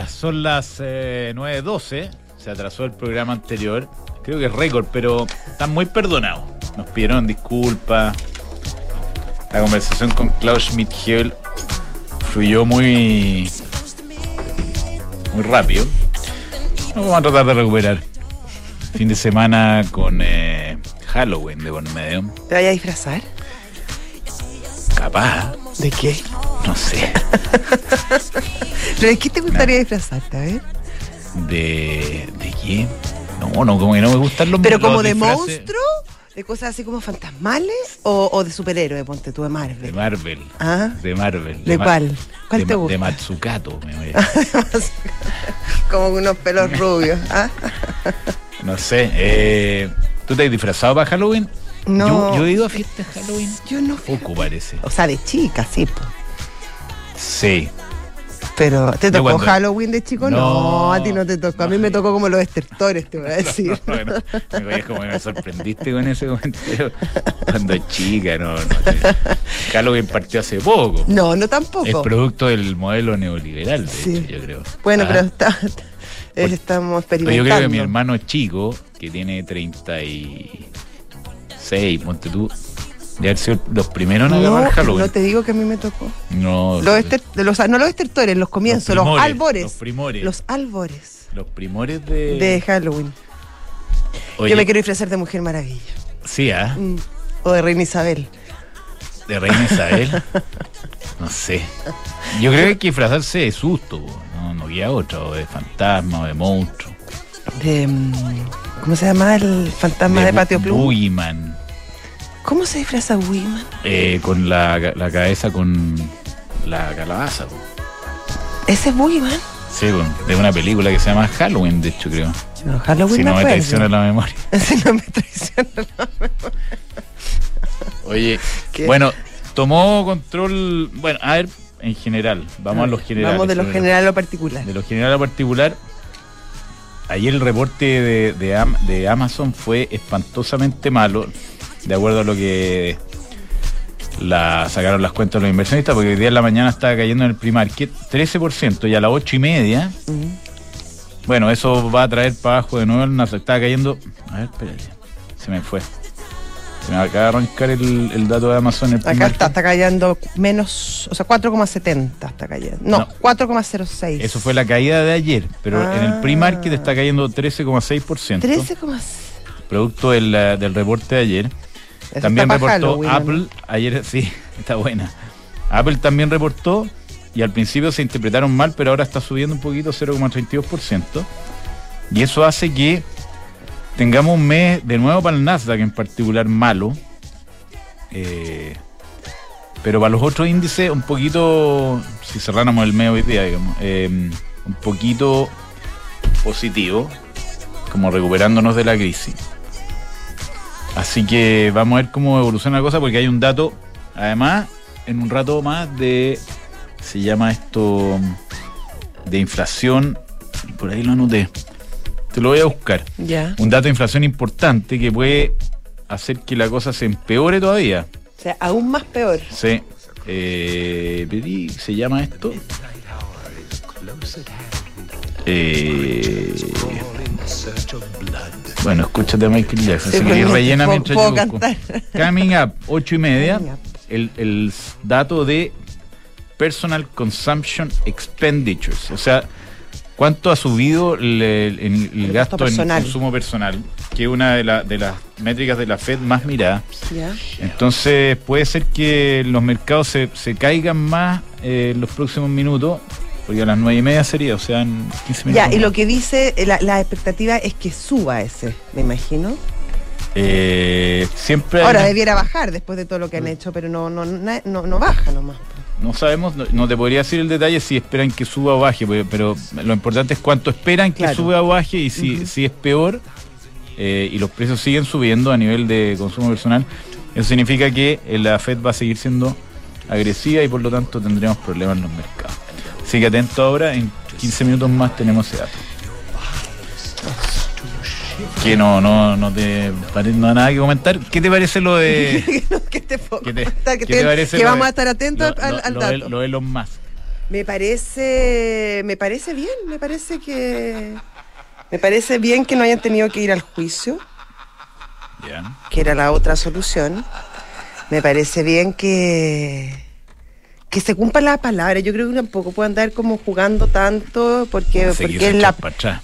Días, son las eh, 9.12, se atrasó el programa anterior, creo que es récord, pero están muy perdonados. Nos pidieron disculpas, la conversación con Klaus Schmidt-Hebel fluyó muy, muy rápido. Nos vamos a tratar de recuperar. Fin de semana con eh, Halloween de por medio. ¿Te vayas a disfrazar? Capaz, ¿De qué? no sé, ¿Pero de qué te gustaría disfrazarte? A ver. de, de qué. No, no, como que no me gustan los ¿Pero los como de disfraces monstruo? ¿De cosas así como fantasmales? ¿O, o de superhéroe, ponte tú, de De Marvel? Marvel. ¿Ah? De Marvel. ¿De cuál? ¿Cuál de, te gusta? De Matsukato. me voy a- como unos pelos rubios. ¿ah? no sé. eh, ¿Tú te has disfrazado para Halloween? No. Yo, yo he ido a fiestas Halloween. Yo no. Poco parece. O sea, de chica, sí. po. Sí. Pero, ¿te tocó cuando- Halloween de chico? No, No, a ti no te tocó. A mí no. me tocó como los estertores, te voy a decir. Bueno, me como que me sorprendiste con ese comentario. Cuando chica, no, no. Halloween partió hace poco. No, no Es tampoco. producto del modelo neoliberal, de Sí. hecho, yo creo. Bueno, Ah. pero está, estamos Pero experimentando. yo creo que mi hermano chico, que tiene 36, ponte tú, de haber sido los primeros en agarrar no, Halloween. no te digo que a mí me tocó. No, Los ester- de los, no los estertores, los comienzos, los, primores, albores. Los primores. Los albores Los primores de. de Halloween. Oye, Yo me quiero disfrazar de Mujer Maravilla. Sí, ¿ah? Mm. O de Reina Isabel. De Reina Isabel. no sé. Yo creo que hay que disfrazarse de susto, no, no queda otra, o de fantasma, o de monstruo. De, mm, ¿Cómo se llama el fantasma de, bu- Patio Plum? Boogeyman, ¿Cómo se disfraza Wiman? eh, con la, la cabeza con la calabaza. po. ¿Ese es Wiman? Sí, con- de una película que se llama Halloween, de hecho, creo. No, Halloween si me no me traiciona la memoria. Si no me traiciona la Oye, ¿Qué? bueno, tomó control. Bueno, a ver, en general, vamos a los generales. Vamos de lo general a lo particular. De lo general a particular, ayer el reporte de, de Amazon fue espantosamente malo, de acuerdo a lo que la, sacaron las cuentas los inversionistas, porque hoy día en la mañana estaba cayendo en el pre-market 13% y a las 8 y media, bueno, eso va a traer para abajo de nuevo el Nasdaq. Estaba cayendo, a ver, espérate, se me fue. Se me acaba de arrancar el, el dato de Amazon. El Acá está, está cayendo menos, o sea, 4,70 está cayendo. No, No. 4,06. Eso fue la caída de ayer, pero en el Ah. pre-market está cayendo 13,6%. 13,6. producto del, eh, del reporte de ayer. Eso también reportó Halloween, ¿o no? Apple, ayer sí, está buena. Apple también reportó y al principio se interpretaron mal, pero ahora está subiendo un poquito, 0,32%. Y eso hace que tengamos un mes de nuevo para el Nasdaq en particular malo. Eh, pero para los otros índices un poquito, si cerráramos el mes hoy día, digamos, eh, un poquito positivo, como recuperándonos de la crisis. Así que vamos a ver cómo evoluciona la cosa porque hay un dato, además, en un rato más de, se llama esto, de inflación, por ahí lo anoté, te lo voy a buscar. Ya. Un dato de inflación importante que puede hacer que la cosa se empeore todavía. O sea, aún más peor. Sí. Eh, se llama esto. Eh, bueno, escúchate a Michael Jackson. Sí, si pues, rellena puedo- mientras puedo yo cantar. Coming up, ocho y media. El, el dato de Personal Consumption Expenditures. O sea, cuánto ha subido el, el- el El gasto, en consumo personal, que es una de, la- de las métricas de la Fed más mirada. Entonces puede ser que los mercados se, se caigan más eh, en los próximos minutos, porque a las nueve y media sería, o sea, en 15 minutos. Ya, y lo que dice, eh, la, la expectativa es que suba ese, me imagino. Eh, siempre Ahora una- debiera bajar después de todo lo que han hecho, pero no, no, no, no baja nomás. no sabemos, no, no te podría decir el detalle si esperan que suba o baje, pero, pero lo importante es cuánto esperan que suba o baje y si, si es peor eh, y los precios siguen subiendo a nivel de consumo personal, eso significa que eh, la Fed va a seguir siendo agresiva y por lo tanto tendremos problemas en los mercados. Así que atento ahora, en 15 minutos más tenemos ese dato. Que no, no, no te pare- no nada que comentar. ¿Qué te parece lo de ¿Qué te puedo ¿Qué te- contar? Que, qué te te- parece que lo vamos de- a estar atentos lo, al, lo- al lo de- dato. lo de Elon Musk? Me parece, me parece bien, me parece que, me parece bien que no hayan tenido que ir al juicio, Ya. que era la otra solución. Me parece bien que, que se cumpla la palabra. Yo creo que tampoco puede andar como jugando tanto porque, es la,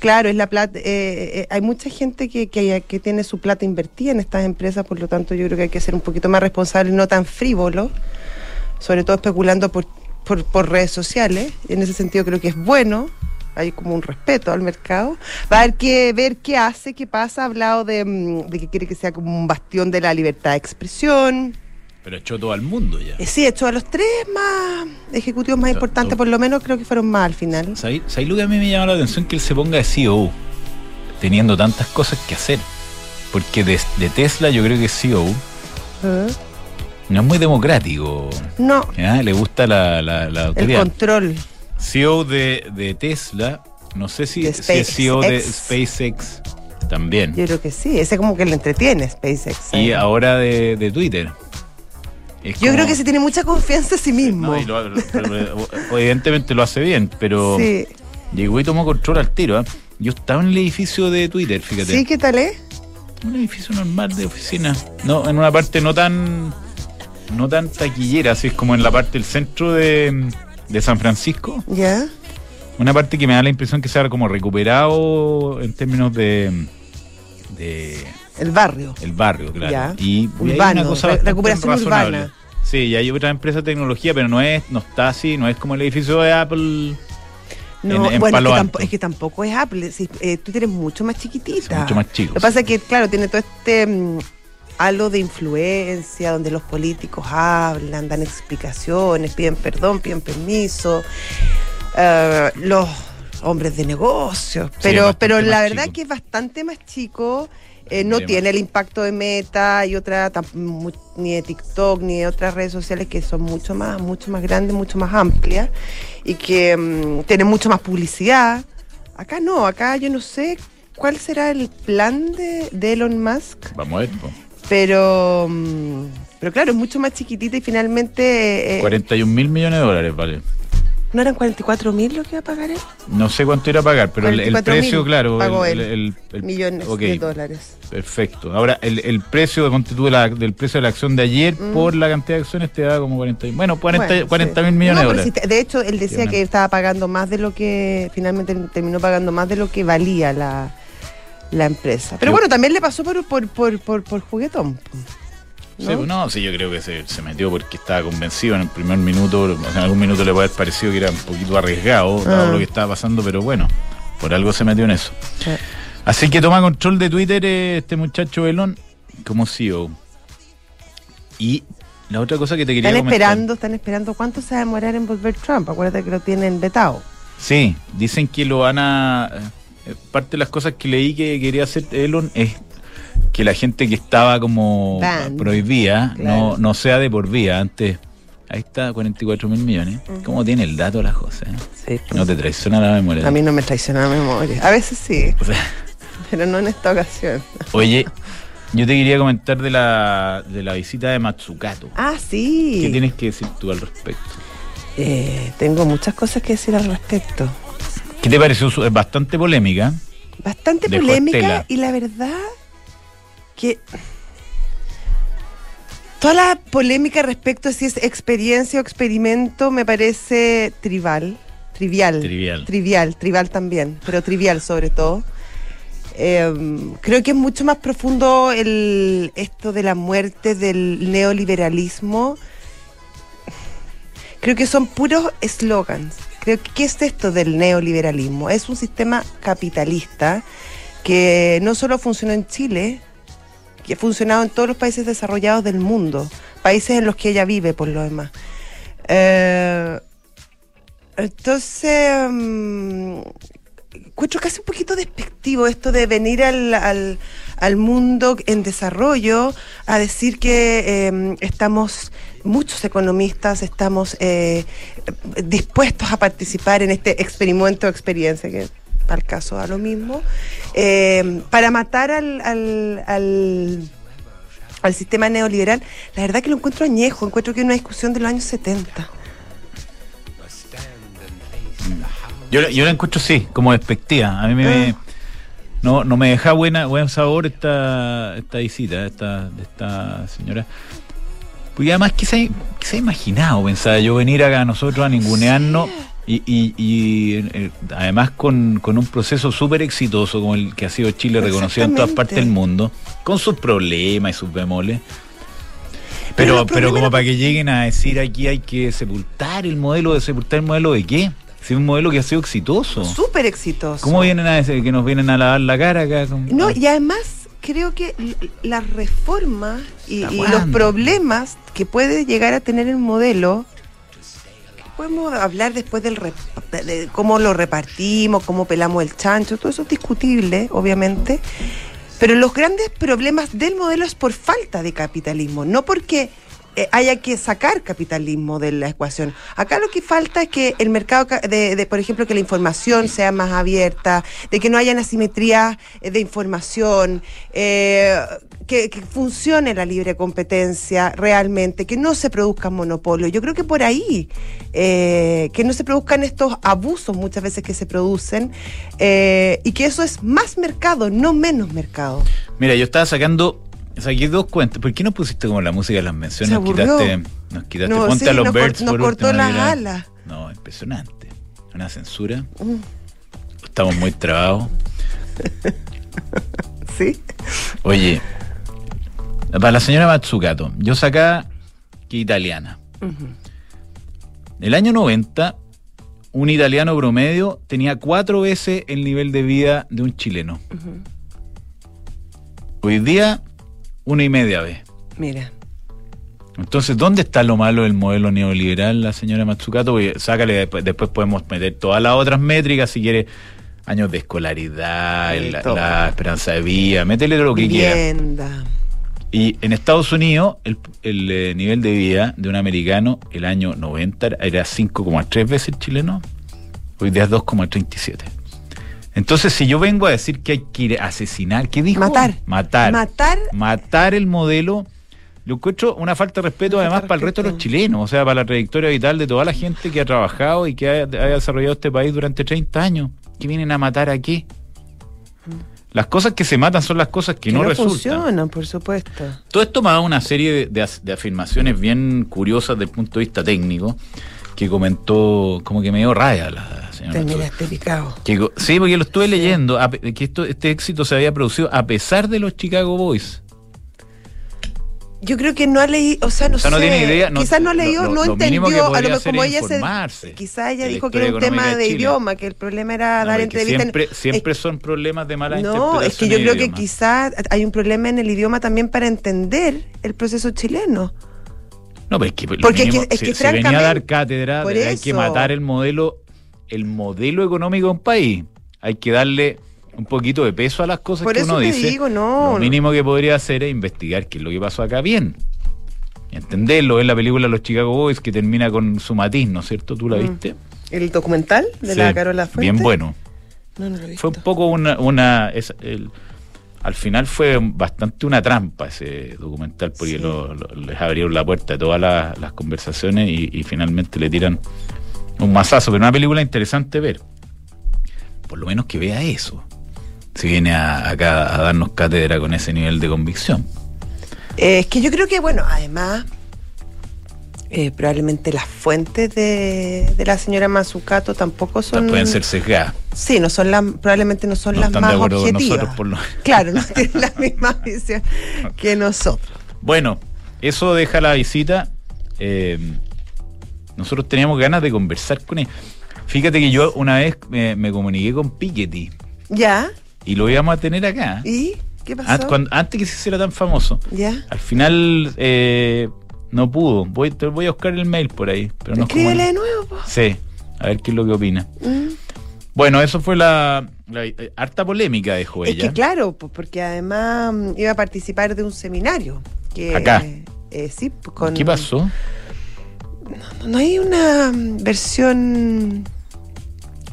claro, es la plata. eh, eh, hay mucha gente que, que, que tiene su plata invertida en estas empresas, por lo tanto yo creo que hay que ser un poquito más responsable, no tan frívolo, sobre todo especulando por, por, por redes sociales. En ese sentido creo que es bueno. Hay como un respeto al mercado. Va a haber que ver qué hace, qué pasa. Ha hablado de, mm, de que quiere que sea como un bastión de la libertad de expresión. Pero echó todo al mundo ya. Eh, sí, hecho a los tres más ejecutivos más O sea, importantes, por lo menos creo que fueron más al final. ¿Sabéis sabéis lo que a mí me llama la atención? Que él se ponga de CEO, teniendo tantas cosas que hacer. Porque de, de Tesla yo creo que CEO ¿Eh? no es muy democrático. No, ¿ya? Le gusta la, la, la el autoridad. control. CEO de, de Tesla, no sé si, es CEO de SpaceX. También. Yo creo que sí. Ese como que le entretiene SpaceX. Y ¿eh? ahora de, de Twitter. Yo creo que se tiene mucha confianza en sí mismo. No, y lo- lo- lo- evidentemente lo hace bien, pero sí. llegó y tomó control al tiro. ¿ah? Yo estaba en el edificio de Twitter, fíjate. sí, ¿qué tal es? Un edificio normal de oficina. No, en una parte no tan no tan taquillera, así es como en la parte del centro de, de San Francisco. ¿Ya? Una parte que me da la impresión que se ha como recuperado en términos de, de El barrio. el barrio, claro. Ya. Y, Urbano, una cosa recuperación razonable. urbana. Sí, y hay otra empresa de tecnología, pero no es, no está así, no es como el edificio de Apple. No, en- en bueno, es que, tampoco, es que tampoco es Apple. sí, eh, Twitter es mucho más chiquitita. Es mucho más chico, Lo que pasa es que, claro, tiene todo este mm, halo de influencia, donde los políticos hablan, dan explicaciones, piden perdón, piden permiso. eh, los hombres de negocios. Pero, pero la verdad chico. que es bastante más chico. Eh, no tiene el impacto de Meta y otra ni de TikTok ni de otras redes sociales que son mucho más mucho más grandes, mucho más amplias y que mm, tienen mucho más publicidad. Acá no, acá yo no sé cuál será el plan de, de Elon Musk, Vamos a ver. pero mm, pero claro, es mucho más chiquitita y finalmente eh, 41 mil millones de dólares, vale. No eran 44 mil lo que iba a pagar él, No sé cuánto irá a pagar, pero el, el 44.000 precio, claro. pagó el, él. el- millones de dólares. Perfecto. Ahora, el, el precio, de la- del precio de la acción de ayer Mm. por la cantidad de acciones te da como 40. y- Bueno, 40 Bueno, 40 sí. mil millones No, de pero dólares. de hecho, él decía que estaba pagando más de lo que, finalmente terminó pagando más de lo que valía la, la empresa. Pero Yo- bueno, también le pasó por, por, por, por, por juguetón. Sí, no, sí, yo creo que se, se metió porque estaba convencido en el primer minuto, o sea, en algún minuto le puede haber parecido que era un poquito arriesgado, dado Ah. lo que estaba pasando, pero bueno, por algo se metió en eso. Sí. Así que toma control de Twitter eh, este muchacho Elon como CEO. Y la otra cosa que te quería Están comentar. esperando, están esperando cuánto se va a demorar en volver Trump. Acuérdate que lo tienen vetado. Sí, dicen que lo van a... eh, Parte de las cosas que leí que quería hacer Elon es que la gente que estaba como Banned. prohibida no, Claro. no sea de por vida. Antes, ahí está, 44 mil millones. ¿Cómo tiene el dato la José? Sí, No te traiciona la memoria. A mí no me traiciona la memoria. A veces sí, O sea, pero no en esta ocasión. oye, yo te quería comentar de la, de la visita de Matsukato. Ah, sí. ¿Qué tienes que decir tú al respecto? Eh, tengo muchas cosas que decir al respecto. ¿Qué te pareció? Es bastante polémica. Bastante Dejó polémica estela. y la verdad que toda la polémica respecto a si es experiencia o experimento me parece trivial, trivial, Trivial. trivial, trivial también, pero trivial sobre todo. Eh, creo que es mucho más profundo el, esto de la muerte del neoliberalismo. Creo que son puros eslogans. Creo que ¿qué es esto del neoliberalismo? Es un sistema capitalista que no solo funcionó en Chile, que ha funcionado en todos los países desarrollados del mundo, países en los que ella vive por lo demás. Eh, entonces, mm, encuentro casi un poquito despectivo esto de venir al, al- mundo en desarrollo a decir que eh, estamos, muchos economistas estamos eh, dispuestos a participar en este experimento experiencia, que para el caso da lo mismo, eh, para matar al, al, al, al sistema neoliberal. La verdad que lo encuentro añejo, encuentro que es una discusión de los años 70. Yo, yo la encuentro sí, como despectiva. A mí me, Ah. no, no me deja buena, buen sabor esta, esta visita esta, de esta señora. Porque además, ¿qué se, qué se ha imaginado? Pensaba yo venir acá a nosotros a ningunearnos y, y, y, eh, además con, con un proceso súper exitoso como el que ha sido Chile, reconocido en todas partes del mundo, con sus problemas y sus bemoles. Pero Pero, como para que lleguen a decir aquí hay que sepultar el modelo, de sepultar el modelo de qué? Si es un modelo que ha sido exitoso. Súper exitoso. ¿Cómo vienen a decir que nos vienen a lavar la cara acá? con- No, y además creo que las reformas y, ¿Hasta y los problemas que puede llegar a tener el modelo, podemos hablar después del de cómo lo repartimos, cómo pelamos el chancho, todo eso es discutible, obviamente. Pero los grandes problemas del modelo es por falta de capitalismo, no porque eh, haya que sacar capitalismo de la ecuación. Acá lo que falta es que el mercado, ca- de, por ejemplo, que la información sea más abierta, de que no haya asimetría eh, de información, eh, que, funcione la libre competencia realmente, que no se produzcan monopolios. Yo creo que por ahí, eh, que no se produzcan estos abusos muchas veces que se producen y que eso es más mercado, no menos mercado. Mira, yo estaba sacando, saqué dos cuentas. ¿Por qué no pusiste como la música de las menciones? Nos quitaste, nos quitaste. No, Ponte sí, a los nos cor- Birds nos por cortó última, las alas. No, impresionante. Una censura. Mm, Estamos muy trabados. ¿Sí? Oye, para la señora Matsukato, yo sacaba que italiana. El año 90, un italiano promedio tenía cuatro veces el nivel de vida de un chileno. Hoy día, una y media vez. Mira. Entonces, ¿dónde está lo malo del modelo neoliberal, la señora Matsukato? Porque sácale, después, podemos meter todas las otras métricas, si quiere, años de escolaridad, Sí, la, esperanza de vida, métele lo que quiera. Y en Estados Unidos, el, el, eh, nivel de vida de un americano el año 90 era- era 5,3 veces el chileno, hoy día es 2,37. Entonces, si yo vengo a decir que hay que ir a asesinar, ¿qué dijo? Matar. Matar. Matar. Matar el modelo. Yo encuentro una falta de respeto además de para el resto de los chilenos, o sea, para la trayectoria vital de toda la gente que ha trabajado y que ha, ha desarrollado este país durante 30 años. ¿Qué vienen a matar aquí? Las cosas que se matan son las cosas que, no, resultan. funcionan, por supuesto. Todo esto me ha dado una serie de, de afirmaciones bien curiosas desde el punto de vista técnico que comentó, como que me dio raya la señora. Terminaste picado. Que sí, porque lo estuve leyendo, que esto, este éxito se había producido a pesar de los Chicago Boys. Yo creo que no ha leído, o sea, no O sea, no sé. tiene idea, no- quizás no ha leído, lo- no lo entendió, a lo mejor como ella se. Quizás ella dijo que era un tema de, idioma, que el problema era No, dar entrevistas. en- siempre siempre es- son problemas de mala No, es que yo creo que quizás hay un problema en el idioma también para entender el proceso chileno. No, pero es que, lo Porque es mínimo, que- es si, que si venía a dar cátedra, por hay que matar el modelo, el modelo económico de un país. Hay que darle un poquito de peso a las cosas Por que eso uno te dice. digo, no, Lo no. mínimo que podría hacer es investigar qué es lo que pasó acá bien. Entenderlo, es la película Los Chicago Boys que termina con su matiz, ¿no es cierto? ¿Tú la Mm. viste? ¿El documental de Sí, la Carola Fuente? Bien bueno. No, no lo he visto. Fue un poco una... una es- el- al final fue bastante una trampa ese documental porque Sí. lo- lo- les abrieron la puerta a todas las, las conversaciones y, y finalmente le tiran un mazazo, pero una película interesante ver. Por lo menos que vea eso. Si viene a- acá a darnos cátedra con ese nivel de convicción. Es que yo creo que, bueno, además, eh, probablemente las fuentes de, de la señora Mazzucato tampoco son. Pueden ser sesgadas. Sí, no son las, probablemente no son No las están más de acuerdo con objetivas. nosotros por Claro, no tienen la misma visión que nosotros. Bueno, eso deja la visita. Eh, nosotros teníamos ganas de conversar con él. Fíjate que yo una vez me, me comuniqué con Piketty ¿Ya? y lo íbamos a tener acá. ¿Y qué pasó? An- cuando- antes que se hiciera tan famoso. ¿Ya? Al final eh, no pudo. Voy, te voy a buscar el mail por ahí. Pero no es como- Escríbele de nuevo, po. Sí, a ver qué es lo que opina. Mm. Bueno, eso fue la, la- eh, harta polémica dejó Es ella. que claro, po, porque además mm, iba a participar de un seminario. Que, Acá. eh, sí, con, ¿Qué pasó? No, no hay una mm, versión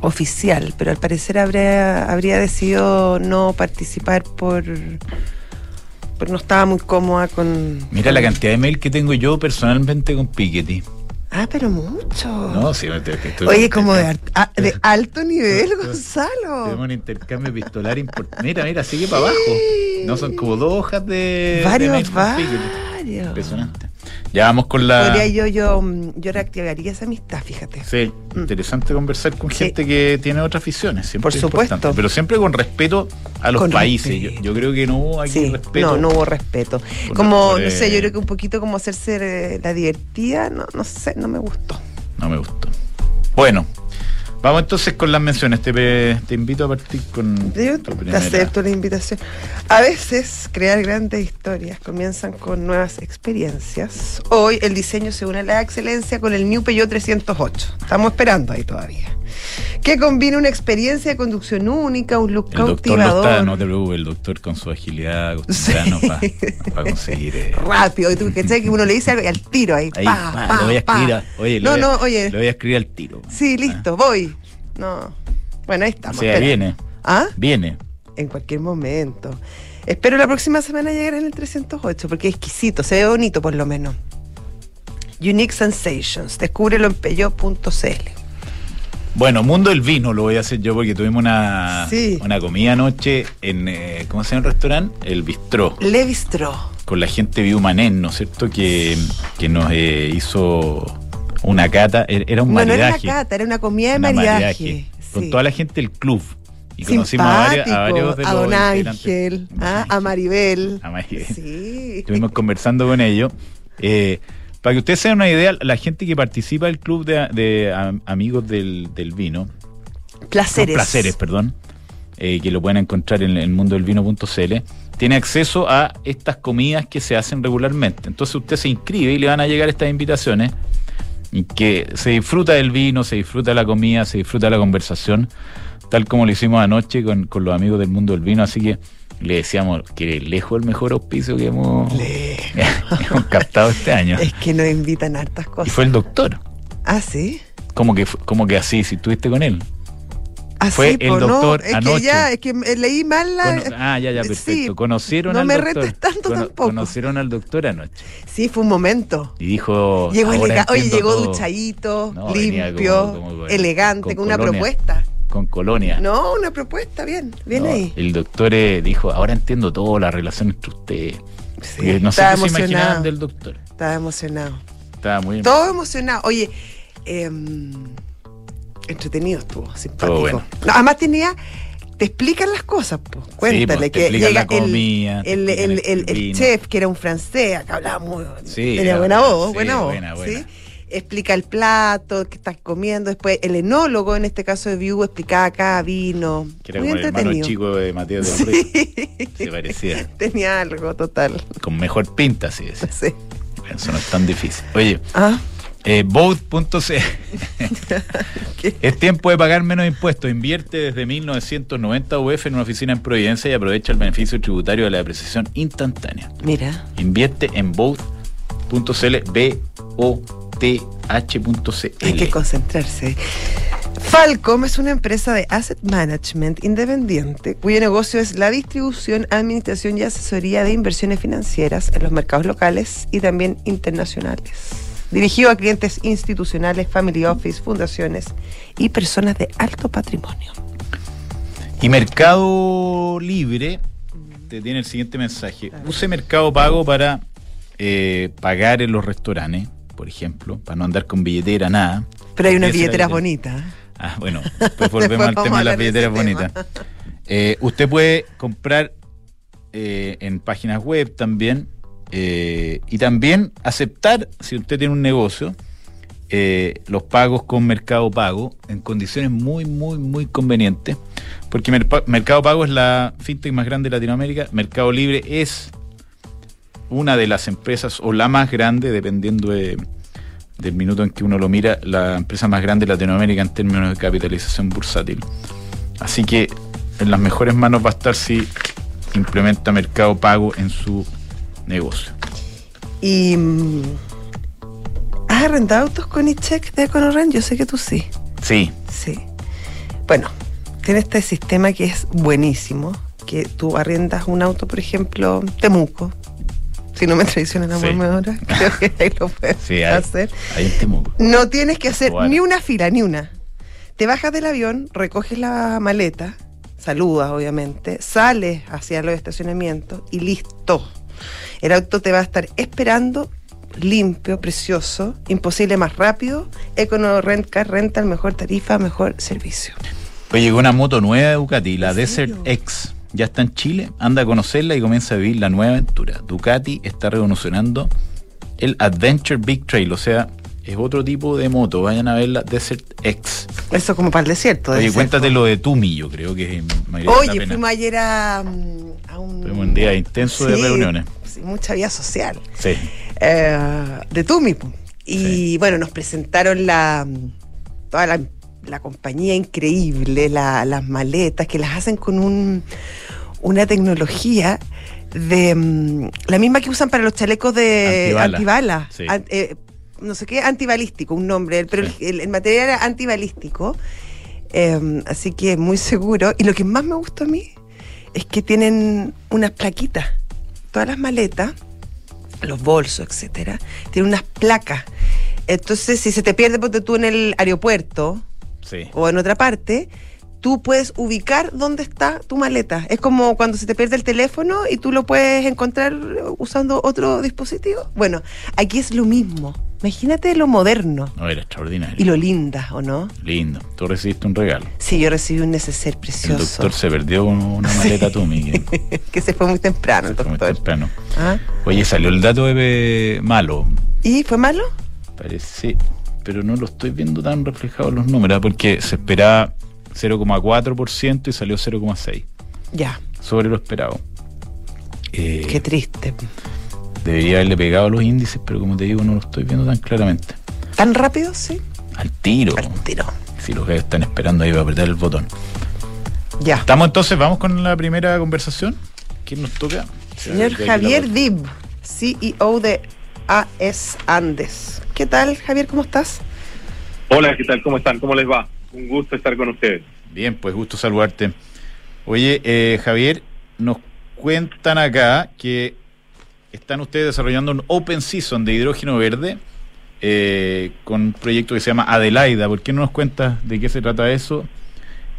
oficial, pero al parecer habría, habría decidido no participar por, no estaba muy cómoda con... Mira la cantidad de mail que tengo yo personalmente con Piketty. Ah, pero mucho. No, sí, te- te estoy- Oye, como de, ah, de alto nivel, Tenemos Gonzalo. un intercambio epistolar importante. Mira, mira, sigue para abajo. No son como dos hojas de. Varios, varios. Impresionante. Ya vamos con la. Podría yo, yo, mm, yo reactivaría esa amistad, fíjate. Sí, interesante conversar con Sí. gente que tiene otras aficiones. Siempre Por es supuesto. Pero siempre con respeto a los Con países. Yo, creo que no hubo aquí Sí, respeto. no, no hubo respeto. Por- Como, por, no sé, yo creo que un poquito como hacerse eh, la divertida, no, no sé, no me gustó. No me gustó. Bueno, vamos entonces con las menciones. Te, te invito a partir con. Yo tu te acepto la invitación. A veces crear grandes historias comienzan con nuevas experiencias. Hoy el diseño se une a la excelencia con el New Peugeot 308. Estamos esperando ahí todavía. Que combina una experiencia de conducción única, un look El doctor cautivador. está, no te preocupes, el doctor con su agilidad cotidiana para conseguir. eh, Rápido, y tú que que uno le dice algo y al tiro ahí. ahí, pa, pa, lo voy a escribir. a- oye, no, lo voy a- no, oye. Lo voy a escribir al tiro. Sí, listo, voy. No. Bueno, ahí O estamos. sea, espera. viene. ¿Ah? Viene. En cualquier momento. Espero la próxima semana llegar en el 308 porque es exquisito, se ve bonito por lo menos. Unique Sensations, descúbrelo en peyo.cl. Bueno, Mundo del Vino lo voy a hacer yo porque tuvimos una, Sí. una comida anoche en, eh, ¿cómo se llama el restaurante? El Bistró, Le Bistro. con la gente de Biumanén, ¿no es cierto? Que, que nos eh, hizo una cata, er- era un No, no era una cata, era una comida de una maridaje. Con Sí. toda la gente del club. Y conocimos a varios, a varios de a los Don integrantes. Ángel, ah, a Maribel. A Maribel. Sí. Estuvimos conversando con ellos. Eh, para que ustedes se den una idea, la gente que participa del club de, de am- amigos del, del vino, Placeres. no, placeres, perdón, eh, que lo pueden encontrar en el mundo del vino.cl, tiene acceso a estas comidas que se hacen regularmente. Entonces usted se inscribe y le van a llegar estas invitaciones que se disfruta del vino, se disfruta de la comida, se disfruta de la conversación, tal como lo hicimos anoche con, con los amigos del mundo del vino, así que le decíamos que lejos el mejor auspicio que hemos, hemos captado este año. Es que nos invitan a hartas Y cosas. fue el doctor. Ah, sí. Como que, como que así, si estuviste con él. Ah, Fue sí, el po, no, doctor es anoche. que ya, es que me- leí mal la. Cono- ah, ya, ya, Sí, perfecto. Conocieron no al me doctor. retes tanto tampoco. Conocieron al doctor anoche. Sí, fue un momento. Y dijo. Llegó "Ahora elega- Oye, llegó todo". duchadito, No, limpio, como- como con- elegante, con, una colonia, propuesta. Con colonia. No, una propuesta, bien, bien No, ahí. El doctor eh, dijo, ahora entiendo todo, la relación entre ustedes. Sí, Porque no sé qué se imaginaban del doctor. Estaba emocionado. Estaba muy Todo emocionado. Oye, em, entretenido estuvo, simpático. bueno. No, además tenía, te explican las cosas, pues. Cuéntale pues, te que llega la comida, el, el, el, el el- el chef, que era un francés, acá hablaba muy, Sí, tenía buena voz, sí, buena voz. buena, buena. ¿sí? Explica el plato que estás comiendo, después el enólogo, en este caso de View, explicaba acá vino. Que era muy como el hermano entretenido. chico de Mateo. Sí. Se parecía. Tenía algo total. Con mejor pinta. Sí. Eso no es tan difícil. Oye, Ah, eh, Vote.c. Es tiempo de pagar menos impuestos. Invierte desde 1990 UF en una oficina en Providencia y aprovecha el beneficio tributario de la depreciación instantánea. Mira. Invierte en B-O-T-H.cl. Hay que concentrarse. Falcom es una empresa de asset management independiente cuyo negocio es la distribución, administración y asesoría de inversiones financieras en los mercados locales y también internacionales. Dirigido a clientes institucionales, family office, fundaciones y personas de alto patrimonio. Y Mercado Libre te tiene el siguiente mensaje. Use Mercado Pago para eh, pagar en los restaurantes, por ejemplo, para no andar con billetera, nada. Pero hay unas billeteras bonitas. Ah, bueno, después volvemos al tema de las billeteras bonitas. Eh, usted puede comprar eh, en páginas web también eh, y también aceptar, si usted tiene un negocio, eh, los pagos con Mercado Pago en condiciones muy, muy, muy convenientes. Porque Mercado Pago es la fintech más grande de Latinoamérica. Mercado Libre es una de las empresas o la más grande, dependiendo de- del minuto en que uno lo mira, la empresa más grande de Latinoamérica en términos de capitalización bursátil. Así que en las mejores manos va a estar si implementa Mercado Pago en su negocio. Y. mm, ¿Has arrendado autos con e-check de Econorren? Yo sé que tú sí. Sí, Sí. Bueno, tiene este sistema que es buenísimo, que tú arriendas un auto, por ejemplo, Temuco, si no me traicionan a Sí. ahora, creo que ahí lo puedes Sí, hay, hacer. hay en Temuco. No tienes que hacer Bueno. ni una fila, ni una. Te bajas del avión, recoges la maleta, saludas obviamente, sales hacia los estacionamientos y listo. El auto te va a estar esperando limpio, precioso, imposible más rápido, Econo Rent Car Rental, mejor tarifa, mejor servicio. Oye, llegó una moto nueva de Ducati, la ¿En Desert serio? X. Ya está en Chile, anda a conocerla y comienza a vivir la nueva aventura. Ducati está revolucionando el Adventure Big Trail, o sea, es otro tipo de moto. Vayan a ver la Desert X. Eso como para el desierto. Oye, ser, cuéntate lo de Tumi, yo creo que es Oye, fuimos ayer a, mm, a un... Tuvimos un día intenso de reuniones. sí, mucha vida social. Sí. eh, de Tumi. Y bueno, nos presentaron la toda la, la compañía increíble, la- las maletas, que las hacen con un, una tecnología de mm, la misma que usan para los chalecos de Antibala. antibala. Sí. An- eh, no sé qué, antibalístico, un nombre, pero Sí. el, el material era antibalístico. Eh, así que muy seguro. Y lo que más me gustó a mí es que tienen unas plaquitas. Todas las maletas, los bolsos, etcétera, tienen unas placas. Entonces, si se te pierde ponte tú en el aeropuerto Sí. o en otra parte, tú puedes ubicar dónde está tu maleta. Es como cuando se te pierde el teléfono y tú lo puedes encontrar usando otro dispositivo. Bueno, aquí es lo mismo. Imagínate lo moderno No, era extraordinario. y lo linda, ¿o no? Lindo. Tú recibiste un regalo. Sí, yo recibí un neceser El precioso. doctor se perdió con una maleta Tumi. Que que se fue muy temprano el fue muy doctor. temprano. ¿Ah? Oye, salió el dato de malo. ¿Y fue malo? Parece, pero no lo estoy viendo tan reflejado en los números, porque se esperaba 0,4% y salió 0,6%, Ya, sobre lo esperado. Eh, qué triste. Debería haberle pegado los índices, pero como te digo, no lo estoy viendo tan claramente. ¿Tan rápido? Sí. Al tiro. Al tiro. Si los gallos están esperando ahí va a apretar el botón. Ya. Estamos entonces, vamos con la primera conversación. ¿Quién nos toca? Señor Javier Dib, CEO de AS Andes. ¿Qué tal, Javier? ¿Cómo estás? Hola, ¿qué tal? ¿Cómo están? ¿Cómo les va? Un gusto estar con ustedes. Bien, pues gusto saludarte. Oye, eh, Javier, nos cuentan acá que están ustedes desarrollando un Open Season de hidrógeno verde eh, con un proyecto que se llama Adelaida. ¿Por qué no nos cuentas de qué se trata eso?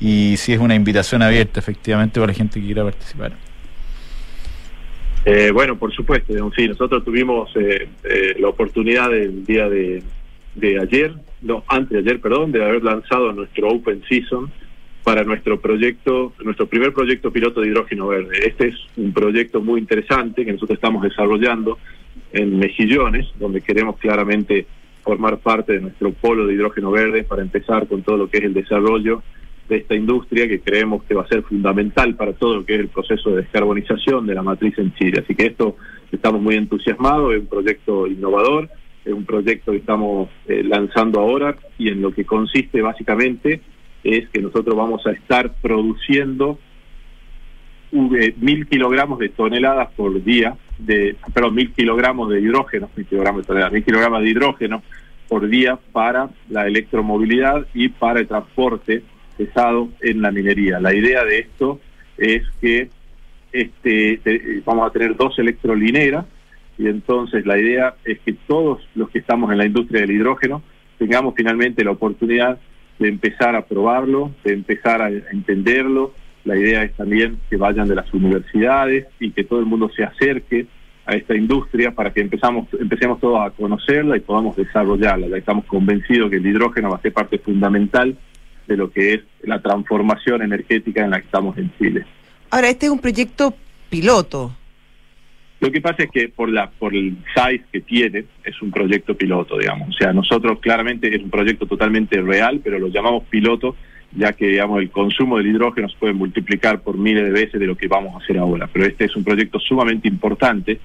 Y si es una invitación abierta, efectivamente, para la gente que quiera participar. Eh, bueno, por supuesto, sí, nosotros tuvimos eh, eh, la oportunidad el día de, de ayer, no, antes de ayer, perdón, de haber lanzado nuestro Open Season para nuestro proyecto, nuestro primer proyecto piloto de hidrógeno verde. Este es un proyecto muy interesante que nosotros estamos desarrollando en Mejillones, donde queremos claramente formar parte de nuestro polo de hidrógeno verde para empezar con todo lo que es el desarrollo de esta industria que creemos que va a ser fundamental para todo lo que es el proceso de descarbonización de la matriz en Chile. Así que esto estamos muy entusiasmados, es un proyecto innovador, es un proyecto que estamos eh, lanzando ahora y en lo que consiste básicamente es que nosotros vamos a estar produciendo eh, mil kilogramos de toneladas por día, de, perdón, mil kilogramos de hidrógeno, mil kilogramos de toneladas, mil kilogramos de hidrógeno por día para la electromovilidad y para el transporte pesado en la minería. La idea de esto es que este te- vamos a tener dos electrolineras y entonces la idea es que todos los que estamos en la industria del hidrógeno tengamos finalmente la oportunidad de empezar a probarlo, de empezar a entenderlo. La idea es también que vayan de las universidades y que todo el mundo se acerque a esta industria para que empezamos, empecemos todos a conocerla y podamos desarrollarla. Ya estamos convencidos que el hidrógeno va a ser parte fundamental de lo que es la transformación energética en la que estamos en Chile. Ahora, este es un proyecto piloto. Lo que pasa es que por la por el size que tiene es un proyecto piloto, digamos. O sea, nosotros claramente es un proyecto totalmente real, pero lo llamamos piloto ya que digamos el consumo del hidrógeno se puede multiplicar por miles de veces de lo que vamos a hacer ahora. Pero este es un proyecto sumamente importante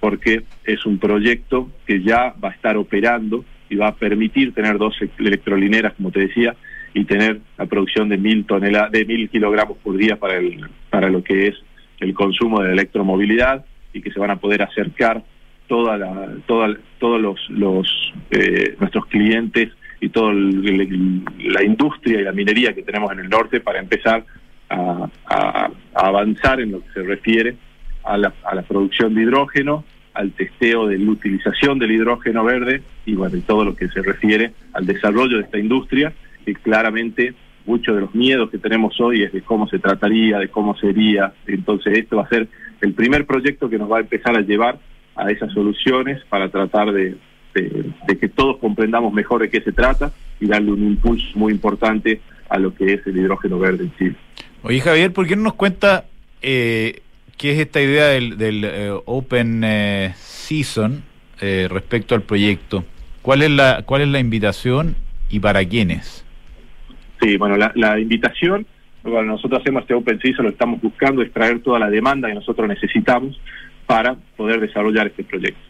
porque es un proyecto que ya va a estar operando y va a permitir tener dos electrolineras, como te decía, y tener la producción de mil toneladas, de mil kilogramos por día para el para lo que es el consumo de la electromovilidad y que se van a poder acercar toda la, toda, todos los, los eh, nuestros clientes y toda la industria y la minería que tenemos en el norte para empezar a, a- avanzar en lo que se refiere a la, a la producción de hidrógeno, al testeo de la utilización del hidrógeno verde y bueno, y todo lo que se refiere al desarrollo de esta industria, que claramente muchos de los miedos que tenemos hoy es de cómo se trataría, de cómo sería. Entonces esto va a ser el primer proyecto que nos va a empezar a llevar a esas soluciones para tratar de, que todos comprendamos mejor de qué se trata y darle un impulso muy importante a lo que es el hidrógeno verde en Chile. Oye Javier, ¿por qué no nos cuenta eh, qué es esta idea del, eh, Open eh, Season respecto al proyecto? ¿Cuál es la cuál es la invitación y para quiénes? Sí, bueno, la, invitación, cuando nosotros hacemos este Open Season, lo estamos buscando extraer toda la demanda que nosotros necesitamos para poder desarrollar este proyecto.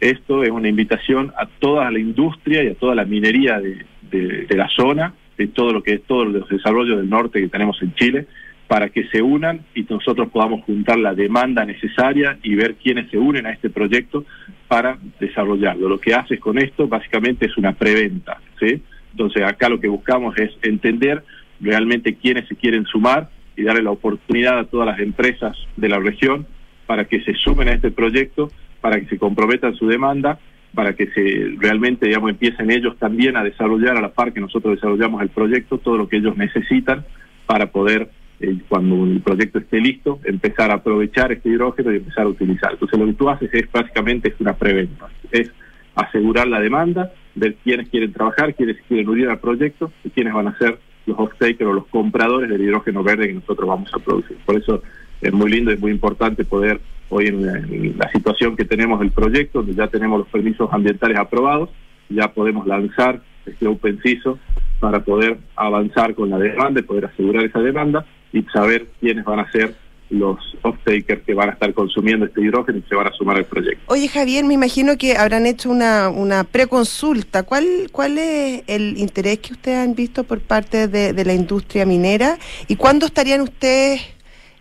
Esto es una invitación a toda la industria y a toda la minería de, la zona, de todo lo que es todo el desarrollo del norte que tenemos en Chile, para que se unan y nosotros podamos juntar la demanda necesaria y ver quiénes se unen a este proyecto para desarrollarlo. Lo que haces con esto básicamente es una preventa, ¿sí? Entonces acá lo que buscamos es entender realmente quiénes se quieren sumar y darle la oportunidad a todas las empresas de la región para que se sumen a este proyecto, para que se comprometan su demanda, para que se realmente digamos empiecen ellos también a desarrollar a la par que nosotros desarrollamos el proyecto todo lo que ellos necesitan para poder eh, cuando el proyecto esté listo empezar a aprovechar este hidrógeno y empezar a utilizar. Entonces lo que tú haces es básicamente es una preventa, es asegurar la demanda, ver quiénes quieren trabajar, quiénes quieren unir al proyecto y quiénes van a ser los off-takers o los compradores del hidrógeno verde que nosotros vamos a producir. Por eso es muy lindo y muy importante poder, hoy en la, situación que tenemos del proyecto, donde ya tenemos los permisos ambientales aprobados, ya podemos lanzar este Open CISO para poder avanzar con la demanda y poder asegurar esa demanda y saber quiénes van a ser los off-takers que van a estar consumiendo este hidrógeno y se van a sumar al proyecto. Oye, Javier, me imagino que habrán hecho una, una preconsulta. ¿Cuál, ¿Cuál es el interés que ustedes han visto por parte de, la industria minera y cuándo estarían ustedes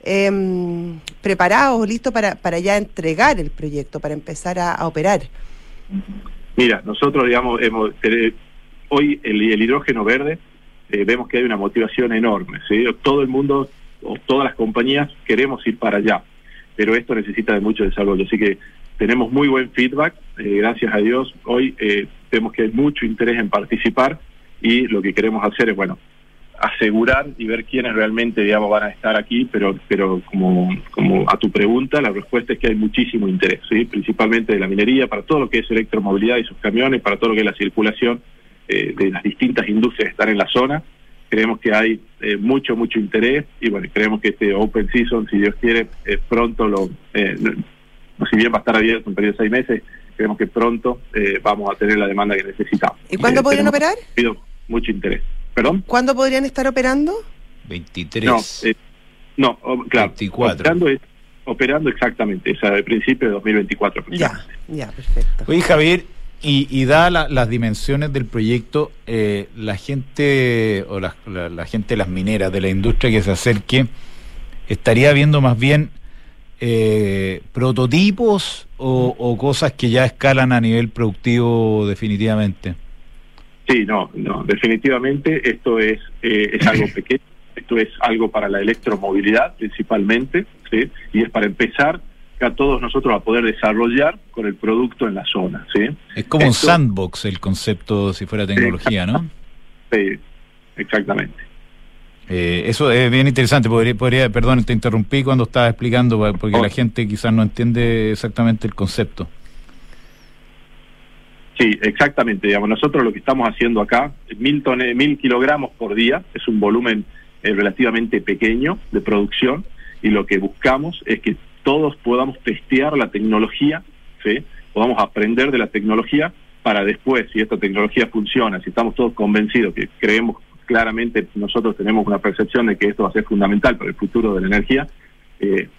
eh, preparados o listos para, para ya entregar el proyecto, para empezar a, operar? Mira, nosotros, digamos, hemos, hoy el, hidrógeno verde eh, vemos que hay una motivación enorme. ¿sí? Todo el mundo todas las compañías queremos ir para allá, pero esto necesita de mucho desarrollo. Así que tenemos muy buen feedback, eh, gracias a Dios. Hoy eh, vemos que hay mucho interés en participar y lo que queremos hacer es, bueno, asegurar y ver quiénes realmente, digamos, van a estar aquí, pero pero como, como a tu pregunta, la respuesta es que hay muchísimo interés, principalmente de la minería, para todo lo que es electromovilidad y sus camiones, para todo lo que es la circulación eh, de las distintas industrias que están en la zona creemos que hay eh, mucho, mucho interés y bueno, creemos que este Open Season, si Dios quiere, eh, pronto lo, eh, si bien va a estar abierto un periodo de seis meses, creemos que pronto vamos a tener la demanda que necesitamos. ¿Y cuándo podrían operar? Pido mucho interés. ¿Perdón? ¿Cuándo podrían estar operando? 23. No, no claro. 24. Operando, es, operando exactamente, o sea, al principio de 2024. Ya, ya, perfecto. Oye, Javier, y, y dada las dimensiones del proyecto, eh, la gente o la, gente de las mineras, de la industria que se acerque, estaría viendo más bien eh, prototipos o, cosas que ya escalan a nivel productivo definitivamente. Sí, no, no, definitivamente esto es, eh, es algo pequeño, esto es algo para la electromovilidad principalmente, ¿sí? y es para empezar a todos nosotros a poder desarrollar con el producto en la zona. ¿sí? Es como un sandbox el concepto si fuera tecnología, ¿no? Sí, exactamente. Eh, eso es bien interesante. Podría, podría, perdón, te interrumpí cuando estaba explicando, porque la oh. gente quizás no entiende exactamente el concepto. Sí, exactamente. Digamos, nosotros lo que estamos haciendo acá, mil, mil kilogramos por día, es un volumen eh, relativamente pequeño de producción, y lo que buscamos es que todos podamos testear la tecnología, ¿sí? podamos aprender de la tecnología para después, si esta tecnología funciona, si estamos todos convencidos que creemos claramente, nosotros tenemos una percepción de que esto va a ser fundamental para el futuro de la energía, eh,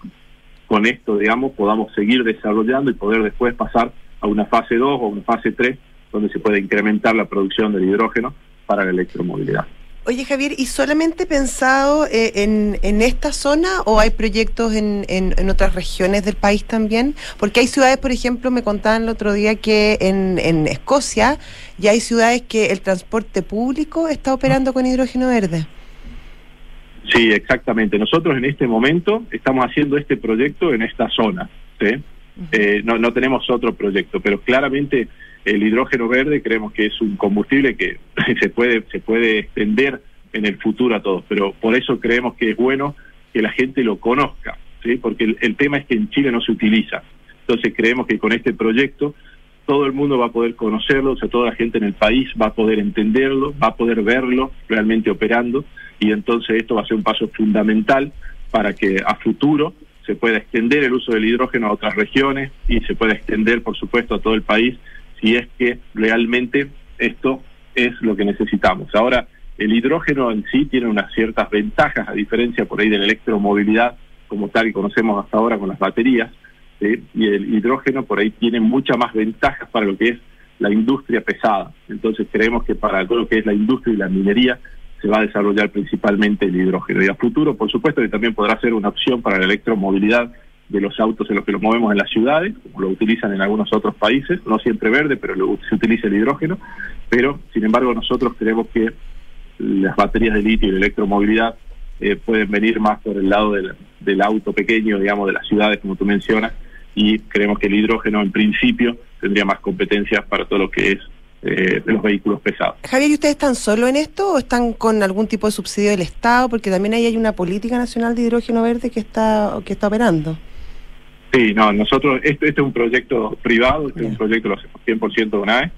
con esto, digamos, podamos seguir desarrollando y poder después pasar a una fase 2 o una fase 3, donde se puede incrementar la producción del hidrógeno para la electromovilidad. Oye Javier, ¿y solamente pensado eh, en, en, esta zona o hay proyectos en, en, otras regiones del país también? Porque hay ciudades, por ejemplo, me contaban el otro día que en, en Escocia ya hay ciudades que el transporte público está operando con hidrógeno verde. Sí, exactamente. Nosotros en este momento estamos haciendo este proyecto en esta zona, ¿sí? Eh, no, no tenemos otro proyecto, pero claramente el hidrógeno verde creemos que es un combustible que se puede, se puede extender en el futuro a todos, pero por eso creemos que es bueno que la gente lo conozca, ¿sí? porque el, el tema es que en Chile no se utiliza. Entonces creemos que con este proyecto todo el mundo va a poder conocerlo, o sea, toda la gente en el país va a poder entenderlo, va a poder verlo realmente operando, y entonces esto va a ser un paso fundamental para que a futuro se pueda extender el uso del hidrógeno a otras regiones y se pueda extender, por supuesto, a todo el país si es que realmente esto es lo que necesitamos. Ahora, el hidrógeno en sí tiene unas ciertas ventajas, a diferencia por ahí de la electromovilidad, como tal que conocemos hasta ahora con las baterías, y el hidrógeno por ahí tiene muchas más ventajas para lo que es la industria pesada. Entonces creemos que para todo lo que es la industria y la minería se va a desarrollar principalmente el hidrógeno. Y a futuro, por supuesto, que también podrá ser una opción para la electromovilidad de los autos en los que los movemos en las ciudades, como lo utilizan en algunos otros países, no siempre verde, pero se utiliza el hidrógeno, pero sin embargo nosotros creemos que las baterías de litio y la electromovilidad eh, pueden venir más por el lado del, del auto pequeño, digamos, de las ciudades, como tú mencionas, y creemos que el hidrógeno en principio tendría más competencias para todo lo que es eh, de los vehículos pesados. Javier, ¿y ustedes están solo en esto o están con algún tipo de subsidio del Estado? Porque también ahí hay una política nacional de hidrógeno verde que está que está operando. Sí, no, nosotros, este, este es un proyecto privado, este es un proyecto lo hacemos 100% de UNAE,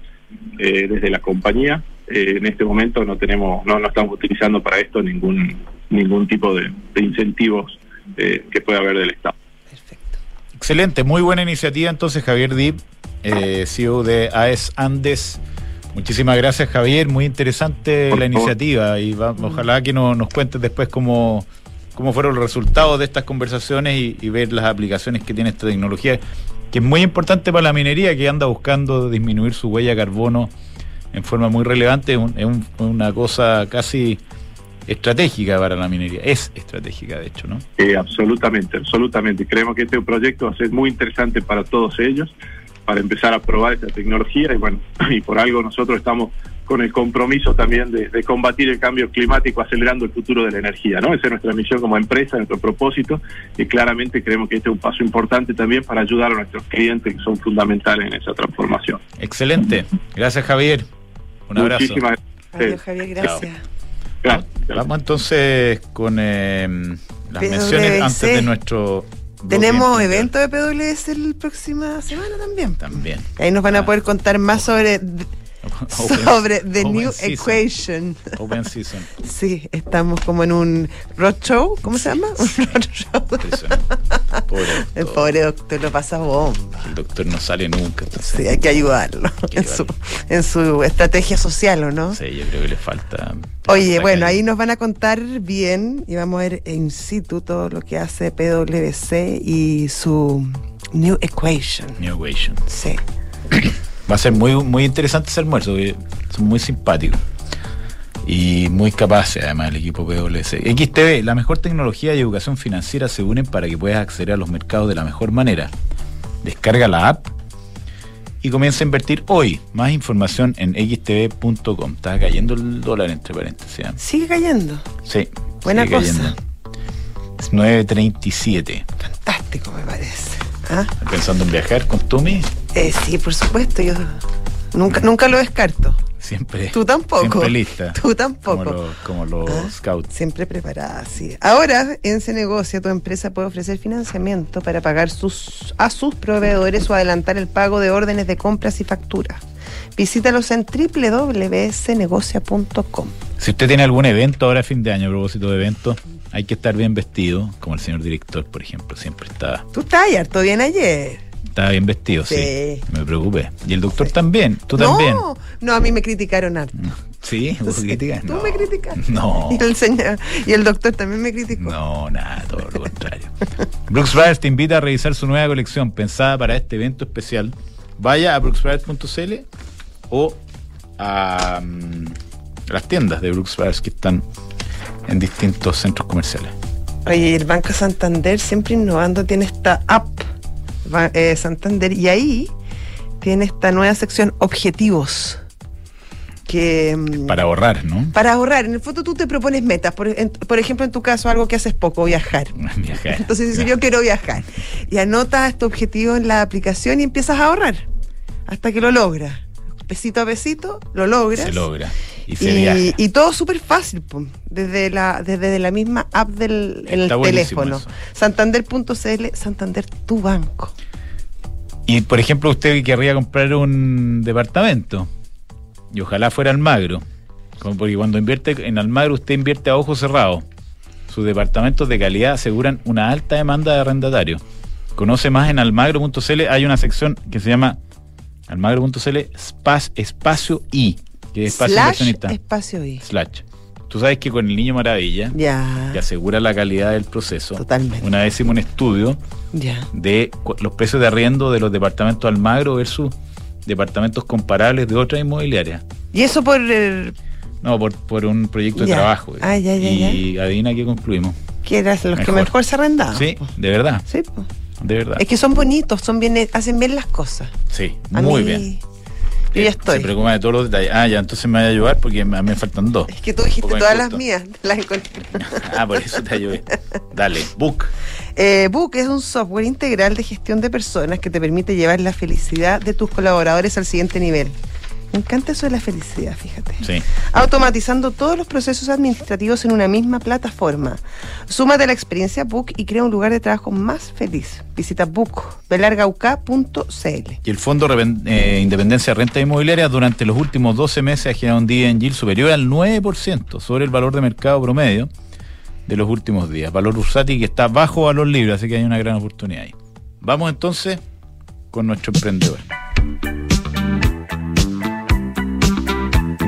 eh, desde la compañía. Eh, en este momento no tenemos, no, no estamos utilizando para esto ningún ningún tipo de, de incentivos eh, que pueda haber del Estado. Perfecto. Excelente, muy buena iniciativa entonces Javier Dip, eh, CEO de AES Andes. Muchísimas gracias Javier, muy interesante Por la favor. iniciativa y va, ojalá que no, nos cuentes después cómo, cómo fueron los resultados de estas conversaciones y, ver las aplicaciones que tiene esta tecnología, que es muy importante para la minería que anda buscando disminuir su huella de carbono en forma muy relevante, es, un, es un, una cosa casi estratégica para la minería, es estratégica de hecho, ¿no? Eh, absolutamente, absolutamente. Creemos que este proyecto va a ser muy interesante para todos ellos, para empezar a probar esta tecnología y bueno, y por algo nosotros estamos con el compromiso también de, de, combatir el cambio climático acelerando el futuro de la energía, ¿no? Esa es nuestra misión como empresa, nuestro propósito y claramente creemos que este es un paso importante también para ayudar a nuestros clientes que son fundamentales en esa transformación. Excelente. Gracias Javier. Un abrazo. Muchísimas gracias. Adiós, Javier, gracias. Claro. Vamos entonces con eh, las PWC. menciones antes de nuestro. Tenemos evento de PWS la próxima semana también. También. Ahí nos van a poder contar más sobre sobre The Open New season. Equation. Open Season. Sí, estamos como en un roadshow, ¿cómo se llama? Un roadshow. Pobre El pobre doctor lo pasa bomba. El doctor no sale nunca. Sí, hay que ayudarlo, hay que en, Su, en, Su, estrategia social, ¿o no? Sí, yo creo que le falta. Oye, bueno, ahí nos van a contar bien y vamos a ver in situ todo lo que hace PwC y su New Equation. New Equation. Sí. Va a ser muy, muy interesante ese almuerzo, son muy simpáticos. Y muy capaces, además, el equipo PwC. XTV, la mejor tecnología y educación financiera se unen para que puedas acceder a los mercados de la mejor manera. Descarga la app y comienza a invertir hoy. Más información en xtv.com. Está cayendo el dólar, entre paréntesis. ¿eh? Sigue cayendo. Sí. Buena cosa. Cayendo. Es 9.37. Fantástico, me parece. ¿Ah? ¿Pensando en viajar con Tumi? Eh, sí, por supuesto. Yo nunca, nunca lo descarto. Siempre. Tú tampoco. Siempre lista. Tú tampoco. Como, lo, como los ¿Ah? scouts. Siempre preparada, sí. Ahora, en Se Negocia, tu empresa puede ofrecer financiamiento para pagar sus, a sus proveedores o adelantar el pago de órdenes de compras y facturas. Visítalos en www.cnegocia.com. Si usted tiene algún evento ahora a fin de año, a propósito de eventos, hay que estar bien vestido, como el señor director, por ejemplo, siempre está. Tú estás harto bien ayer. Estaba bien vestido, sí. sí. Me preocupé. Y el doctor sí. también, tú no, también. No, a mí me criticaron harto. ¿Sí? ¿Vos criticas? Tú no. me criticaste. No. Y el, señor, y el doctor también me criticó. No, nada, todo lo contrario. Brooks Brothers te invita a revisar su nueva colección pensada para este evento especial. Vaya a brooksbrothers.cl o a, um, las tiendas de Brooks Brothers que están en distintos centros comerciales. Oye, el Banco Santander siempre innovando tiene esta app eh, Santander y ahí tiene esta nueva sección objetivos. que... mm, Para ahorrar, ¿no? Para ahorrar, en el fondo tú te propones metas, por, en- por ejemplo en tu caso algo que haces poco, viajar. Viajar. Entonces dices, yo quiero viajar. Y anotas tu objetivo en la aplicación y empiezas a ahorrar hasta que lo logras. Pesito a pesito, lo logras. Se logra. Y se. Y, y todo súper fácil, po, desde la, desde la misma app del en el teléfono. Santander.cl, Santander, tu banco. Y por ejemplo, usted querría comprar un departamento y ojalá fuera Almagro. Como porque cuando invierte en Almagro, usted invierte a ojos cerrados. Sus departamentos de calidad aseguran una alta demanda de arrendatarios. Conoce más en almagro.cl. Hay una sección que se llama almagro.cl spa- espacio I, que es espacio Slash inversionista. espacio I. Slash. Tú sabes que con el Niño Maravilla, Ya. que asegura la calidad del proceso, Totalmente. una vez hicimos un estudio Ya. de los precios de arriendo de los departamentos Almagro versus departamentos comparables de otras inmobiliarias. Y eso por el, No, por, por un proyecto de trabajo. Ah, ya, ya, y adivina qué concluimos. que eran los que Mejor. mejor se arrendaban. sí, po. de verdad, Sí, po. de verdad. Es que son bonitos, son bien, hacen bien las cosas. sí, A muy mí- bien. Ya estoy. Se preocupa de todos los detalles. Ah, ya, entonces me va a ayudar porque mí me faltan dos. Es que tú dijiste todas las mías, las encontré. Ah, por eso te ayudé. Dale, book. Eh, Book es un software integral de gestión de personas que te permite llevar la felicidad de tus colaboradores al siguiente nivel. Me encanta eso de la felicidad, fíjate. Sí. Automatizando todos los procesos administrativos en una misma plataforma. Súmate a la experiencia Book y crea un lugar de trabajo más feliz. Visita book.belargauk.cl. Y el Fondo Reven- eh, Independencia de Renta Inmobiliaria durante los últimos 12 meses ha generado un día en yield superior al 9% sobre el valor de mercado promedio de los últimos días. Valor Ursati que está bajo valor libre, así que hay una gran oportunidad ahí. Vamos entonces con nuestro emprendedor.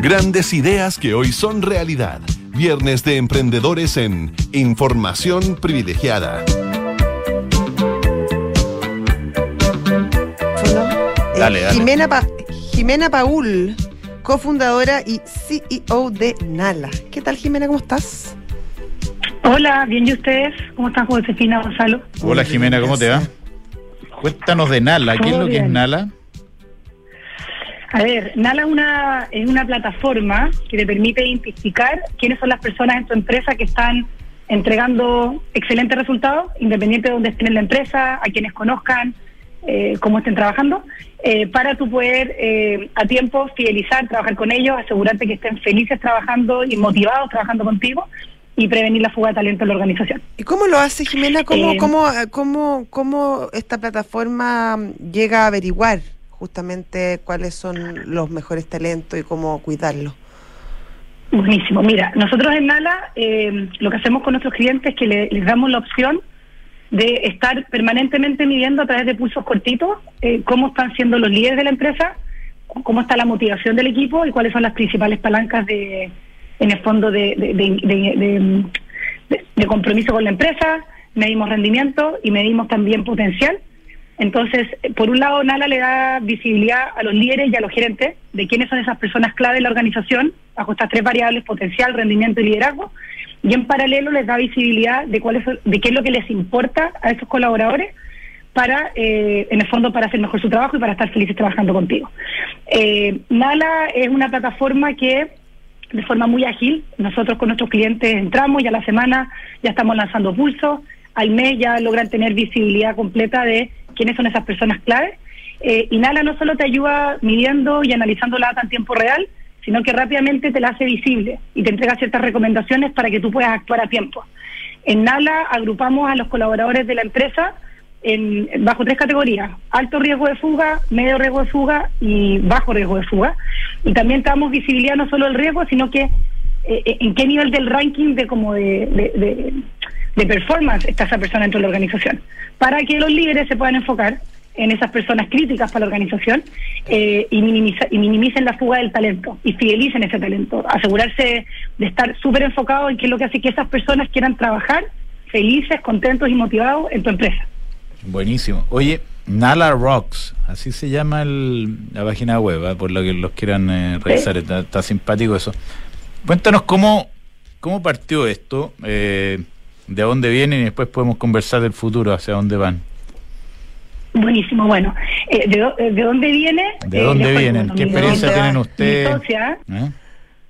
Grandes ideas que hoy son realidad. Viernes de emprendedores en Información Privilegiada. Eh, Dale, dale. Jimena, Pa- Jimena Paul, cofundadora y CEO de Nala. ¿Qué tal, Jimena? ¿Cómo estás? Hola, bien, ¿y ustedes? ¿Cómo están, Josefina Gonzalo? Hola Jimena, ¿cómo te va? Cuéntanos de Nala. ¿Qué es lo que es. Nala? A ver, Nala es una, es una plataforma que te permite identificar quiénes son las personas en tu empresa que están entregando excelentes resultados, independiente de dónde estén en la empresa, a quienes conozcan, eh, cómo estén trabajando, eh, para tú poder eh, a tiempo fidelizar, trabajar con ellos, asegurarte que estén felices trabajando y motivados trabajando contigo y prevenir la fuga de talento en la organización. ¿Y cómo lo hace, Jimena? ¿Cómo, Eh, cómo, cómo, cómo esta plataforma llega a averiguar justamente cuáles son los mejores talentos y cómo cuidarlos? Buenísimo. Mira, nosotros en Nala eh, lo que hacemos con nuestros clientes es que le- les damos la opción de estar permanentemente midiendo a través de pulsos cortitos eh, cómo están siendo los líderes de la empresa, cómo está la motivación del equipo y cuáles son las principales palancas de, en el fondo de- de- de- de compromiso con la empresa. Medimos rendimiento y medimos también potencial. Entonces, por un lado, Nala le da visibilidad a los líderes y a los gerentes de quiénes son esas personas clave en la organización, bajo estas tres variables, potencial, rendimiento y liderazgo. Y en paralelo les da visibilidad de cuáles son- de qué es lo que les importa a esos colaboradores para, eh, en el fondo, para hacer mejor su trabajo y para estar felices trabajando contigo. Eh, Nala es una plataforma que de forma muy ágil. Nosotros con nuestros clientes entramos y a la semana ya estamos lanzando pulsos. Al mes ya logran tener visibilidad completa de quiénes son esas personas claves. Eh, y Nala no solo te ayuda midiendo y analizando la data en tiempo real, sino que rápidamente te la hace visible y te entrega ciertas recomendaciones para que tú puedas actuar a tiempo. En Nala agrupamos a los colaboradores de la empresa bajo tres categorías, alto riesgo de fuga, medio riesgo de fuga y bajo riesgo de fuga. Y también te damos visibilidad no solo del riesgo, sino que eh, en qué nivel del ranking de como de- de performance está esa persona dentro de la organización, para que los líderes se puedan enfocar en esas personas críticas para la organización eh, y, minimiza- y minimicen la fuga del talento y fidelicen ese talento, asegurarse de estar súper enfocados en qué es lo que hace que esas personas quieran trabajar felices, contentos y motivados en tu empresa. Buenísimo. Oye, Nala Rocks, así se llama el- la página web, ¿eh? por lo que los quieran eh, revisar, está, está simpático eso. Cuéntanos cómo, cómo partió esto, eh, de dónde vienen y después podemos conversar del futuro, hacia dónde van. Buenísimo, bueno. Eh, ¿de, eh, ¿De dónde viene? ¿De Eh, dónde vienen? ¿Qué experiencia tienen ustedes? Mi socia, ¿Eh?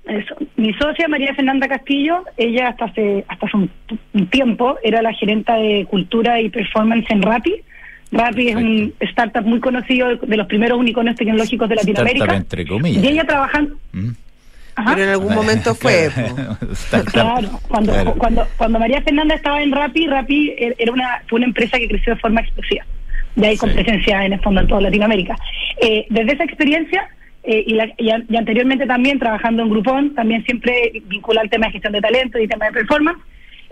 Eso. Mi socia María Fernanda Castillo, ella hasta hace hasta hace un, un tiempo era la gerenta de cultura y performance en Rappi. Rappi es un startup muy conocido de los primeros unicornios tecnológicos de Startup Latinoamérica. entre comillas. Y ella trabajando. ¿Mm? Ajá. Pero en algún momento fue. Claro. Cuando, Claro. cuando cuando María Fernanda estaba en Rappi, Rappi er- era una fue una empresa que creció de forma explosiva. De ahí con Sí. presencia en el fondo en toda Latinoamérica. Eh, desde esa experiencia eh, y, la- y a- y anteriormente también trabajando en Groupon, también siempre vinculado al tema de gestión de talento y tema de performance,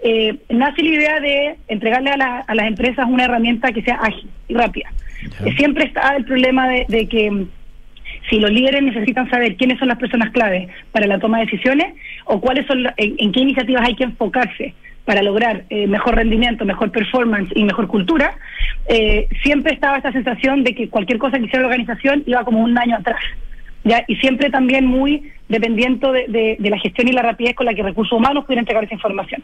eh, nace la idea de entregarle a, la- a las empresas una herramienta que sea ágil y rápida. Eh, siempre está el problema de, de que si los líderes necesitan saber quiénes son las personas clave para la toma de decisiones o cuáles son en, qué iniciativas hay que enfocarse para lograr eh, mejor rendimiento, mejor performance y mejor cultura, eh, siempre estaba esta sensación de que cualquier cosa que hiciera la organización iba como un año atrás. ¿ya? Y siempre también muy dependiente de, de- de la gestión y la rapidez con la que recursos humanos pudieran entregar esa información.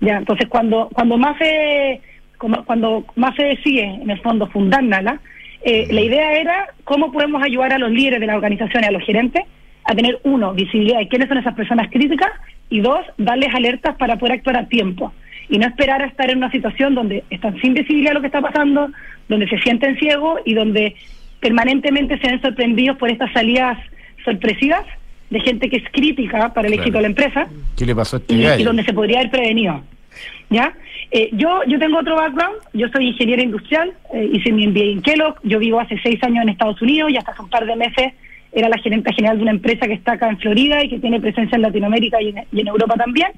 ¿ya? Entonces, cuando, cuando más se como- cuando más se decide, en el fondo, fundar Nala, eh, la idea era cómo podemos ayudar a los líderes de las organizaciones, a los gerentes, a tener, uno, visibilidad de quiénes son esas personas críticas, y dos, darles alertas para poder actuar a tiempo. Y no esperar a estar en una situación donde están sin visibilidad de lo que está pasando, donde se sienten ciegos y donde permanentemente se ven sorprendidos por estas salidas sorpresivas de gente que es crítica para el Claro. éxito de la empresa ¿Qué le pasó a este y, y donde se podría haber prevenido. ¿Ya? Eh, yo, yo tengo otro background, yo soy ingeniera industrial, eh, hice mi MBA en Kellogg, yo vivo hace seis años en Estados Unidos y hasta hace un par de meses era la gerente general de una empresa que está acá en Florida y que tiene presencia en Latinoamérica y en, Europa también.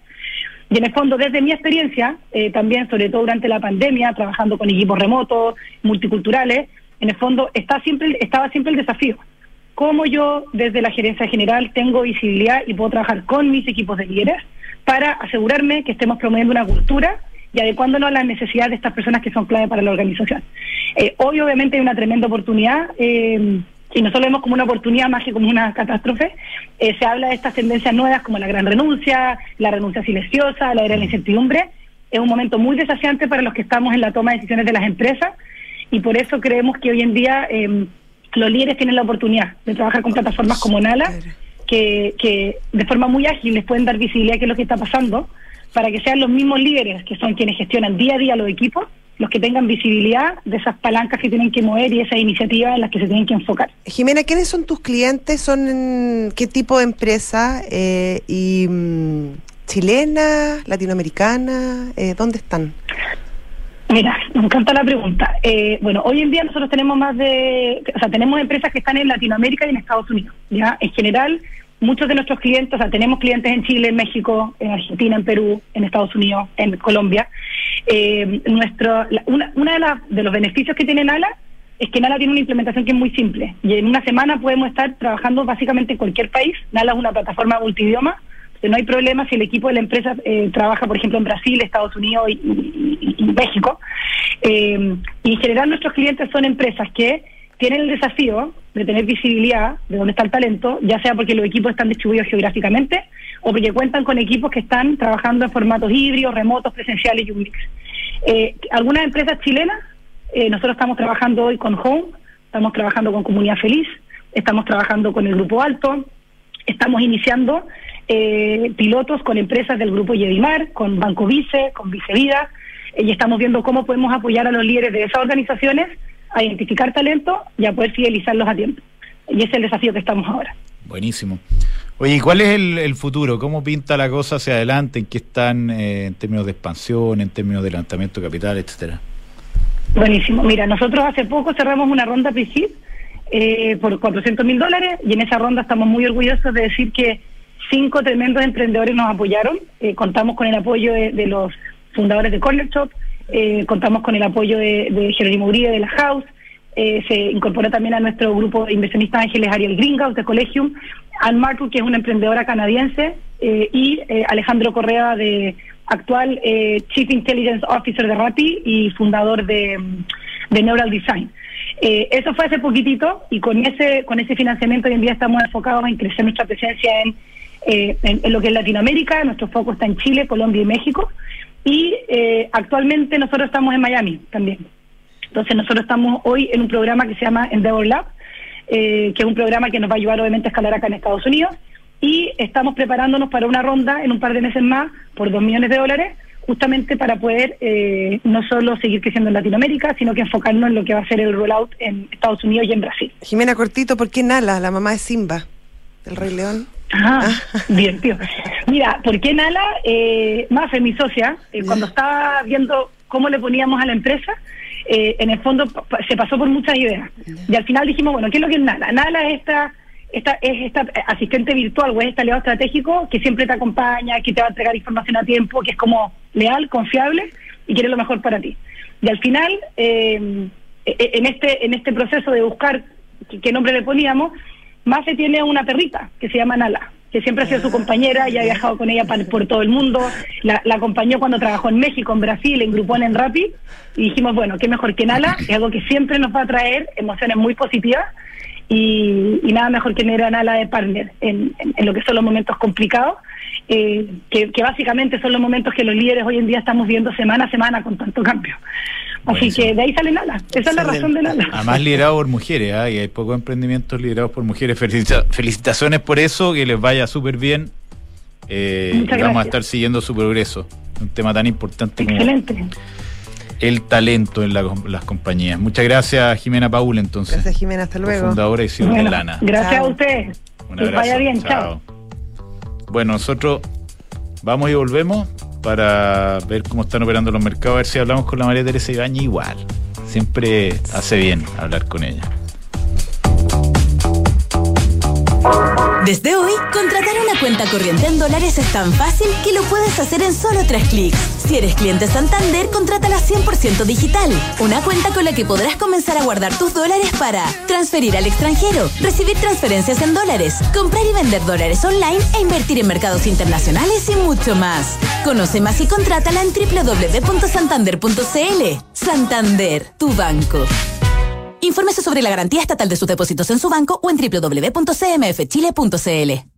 Y en el fondo, desde mi experiencia, eh, también, sobre todo durante la pandemia, trabajando con equipos remotos, multiculturales, en el fondo está siempre, estaba siempre el desafío. ¿Cómo yo, desde la gerencia general, tengo visibilidad y puedo trabajar con mis equipos de líderes para asegurarme que estemos promoviendo una cultura y adecuándonos a las necesidades de estas personas que son clave para la organización? Eh, hoy, obviamente, hay una tremenda oportunidad. eh, y nosotros lo vemos como una oportunidad más que como una catástrofe, eh, se habla de estas tendencias nuevas como la gran renuncia, la renuncia silenciosa, la era de la incertidumbre. Es un momento muy desafiante para los que estamos en la toma de decisiones de las empresas y por eso creemos que hoy en día eh, los líderes tienen la oportunidad de trabajar con plataformas como Nala, que, que de forma muy ágil les pueden dar visibilidad a qué es lo que está pasando, para que sean los mismos líderes que son quienes gestionan día a día los equipos, los que tengan visibilidad de esas palancas que tienen que mover y esas iniciativas en las que se tienen que enfocar. Jimena, ¿quiénes son tus clientes? ¿Son qué tipo de empresa? Eh, y mm, ¿Chilena? ¿Latinoamericana? Eh, ¿Dónde están? Mira, me encanta la pregunta. Eh, bueno, hoy en día nosotros tenemos más de, o sea, tenemos empresas que están en Latinoamérica y en Estados Unidos. Ya, en general, muchos de nuestros clientes, o sea, tenemos clientes en Chile, en México, en Argentina, en Perú, en Estados Unidos, en Colombia. Eh, nuestro, la- una, una de, las- de los beneficios que tiene Nala es que Nala tiene una implementación que es muy simple. Y en una semana podemos estar trabajando básicamente en cualquier país. Nala es una plataforma multidioma. No hay problema si el equipo de la empresa eh, trabaja, por ejemplo, en Brasil, Estados Unidos y, y- México. Eh, y en general nuestros clientes son empresas que tienen el desafío de tener visibilidad de dónde está el talento, ya sea porque los equipos están distribuidos geográficamente o porque cuentan con equipos que están trabajando en formatos híbridos, remotos, presenciales y un mix. Eh, algunas empresas chilenas, eh, nosotros estamos trabajando hoy con Home, estamos trabajando con Comunidad Feliz, estamos trabajando con el Grupo Alto, estamos iniciando eh, pilotos con empresas del Grupo Yedimar, con Banco Vice, con Vicevida, eh, y estamos viendo cómo podemos apoyar a los líderes de esas organizaciones a identificar talento y a poder fidelizarlos a tiempo. Y ese es el desafío que estamos ahora. Buenísimo. Oye, ¿y cuál es el, el futuro? ¿Cómo pinta la cosa hacia adelante? ¿En qué están eh, en términos de expansión, en términos de levantamiento de capital, etcétera? Buenísimo. Mira, nosotros hace poco cerramos una ronda pre-seed eh, por 400 mil dólares y en esa ronda estamos muy orgullosos de decir que cinco tremendos emprendedores nos apoyaron. Eh, contamos con el apoyo de, de los fundadores de Corner Shop, eh, contamos con el apoyo de, de Jerónimo Uribe de la House, eh, se incorpora también a nuestro grupo de inversionistas ángeles Ariel Greenhouse de Collegium, Ann Markle, que es una emprendedora canadiense, eh, y eh, Alejandro Correa, de actual eh, Chief Intelligence Officer de Rappi y fundador de, Neural Design. Eso fue hace poquitito y con ese con ese financiamiento hoy en día estamos enfocados en crecer nuestra presencia en, en, en lo que es Latinoamérica, nuestro foco está en Chile, Colombia y México y eh, actualmente nosotros estamos en Miami también. Entonces nosotros estamos hoy en un programa que se llama Endeavor Lab, eh, que es un programa que nos va a ayudar obviamente a escalar acá en Estados Unidos y estamos preparándonos para una ronda en un par de meses más por dos millones de dólares justamente para poder eh, no solo seguir creciendo en Latinoamérica, sino que enfocarnos en lo que va a ser el rollout en Estados Unidos y en Brasil. Jimena Cortito, ¿por qué Nala, la mamá de Simba, del Rey León? Ah, bien, tío. Mira, ¿por qué Nala? Eh, Mafe, mi socia, eh, cuando estaba viendo cómo le poníamos a la empresa, eh, en el fondo se pasó por muchas ideas. Y al final dijimos, bueno, ¿qué es lo que es Nala? Nala es esta esta, es esta asistente virtual o es este aliado estratégico que siempre te acompaña, que te va a entregar información a tiempo, que es como leal, confiable y quiere lo mejor para ti. Y al final, eh, e, e, en este en este proceso de buscar qué nombre le poníamos, Mafe tiene una perrita que se llama Nala, que siempre ha sido su compañera y ha viajado con ella por todo el mundo. La, acompañó cuando trabajó en México, en Brasil, en Grupón, en Rappi. Y dijimos, bueno, qué mejor que Nala, es algo que siempre nos va a traer emociones muy positivas y, nada mejor que tener a Nala de partner en, lo que son los momentos complicados, eh, que, básicamente son los momentos que los líderes hoy en día estamos viendo semana a semana con tanto cambio. Así que de ahí sale Nala, esa es la razón de Nala. Además liderado por mujeres, ¿eh? y hay pocos emprendimientos liderados por mujeres. felicitaciones por eso, que les vaya súper bien. Eh, vamos a estar siguiendo su progreso, un tema tan importante Excelente el talento en las compañías. Muchas gracias, Jimena Paul, entonces. Gracias, Jimena, hasta luego. Fundadora y de Lana. Gracias a usted. que vaya bien, chao. Bueno, nosotros vamos y volvemos para ver cómo están operando los mercados, a ver si hablamos con la María Teresa Ibañez igual. Siempre hace bien hablar con ella. Desde hoy, contratar una cuenta corriente en dólares es tan fácil que lo puedes hacer en solo tres clics. Si eres cliente Santander, contrátala 100% digital. Una cuenta con la que podrás comenzar a guardar tus dólares para transferir al extranjero, recibir transferencias en dólares, comprar y vender dólares online e invertir en mercados internacionales y mucho más. Conoce más y contrátala en www.santander.cl. Santander, tu banco. Infórmese sobre la garantía estatal de sus depósitos en su banco o en www.cmfchile.cl.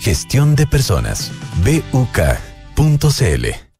gestión de personas. BUK.cl